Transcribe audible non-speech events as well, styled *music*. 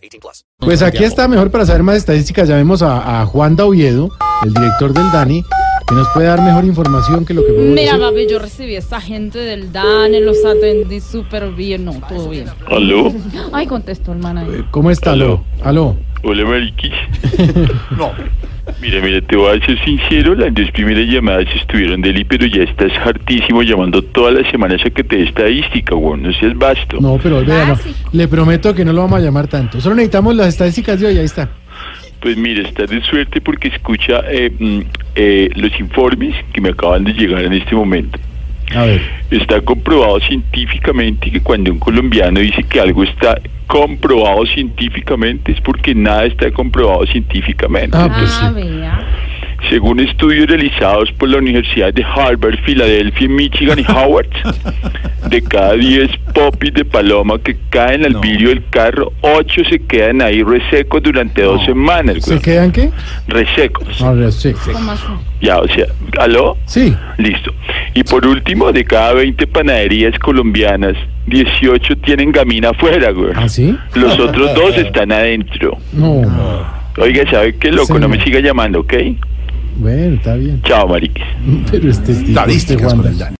18 plus. Pues aquí está mejor para saber más estadísticas. Llamemos a, a Juan Dauviedo, el director del DANI, que nos puede dar mejor información que lo que podemos Mira, decir. papi, yo recibí a esa gente del DANE, los atendí súper bien, no, todo bien. ¿Aló? Ay, contestó el man ahí. Eh, ¿Cómo está? Aló. Aló. Hola, Mariquis. *laughs* no. Mira, mira, te voy a ser sincero, las dos primeras llamadas estuvieron deli, pero ya estás hartísimo llamando todas las semanas a que te dé estadística, weón, no seas vasto. No, pero vea, no. Le prometo que no lo vamos a llamar tanto. Solo necesitamos las estadísticas de hoy. Ahí está. Pues mira, estás de suerte porque escucha eh, mm, eh, los informes que me acaban de llegar en este momento. A ver. Está comprobado científicamente que cuando un colombiano dice que algo está comprobado científicamente es porque nada está comprobado científicamente. Ah, pues Ah, sí. Según estudios realizados por la Universidad de Harvard, Filadelfia, Michigan y *laughs* Howard, de cada 10 popis de paloma que caen al No. vidrio del carro, 8 se quedan ahí resecos durante dos semanas, ¿Se quedan qué? Resecos. A ver, sí. ¿Cómo así? Ya, o sea, ¿aló? Sí. Listo. Y por último, de cada 20 panaderías colombianas, 18 tienen gamina afuera, güey. ¿Ah, sí? Los otros *laughs* dos están adentro. No. Oiga, ¿sabe qué loco? No me siga llamando, ¿ok? Bueno, está bien. Chao, mariquis. Pero este tipo, este Estadísticas Juan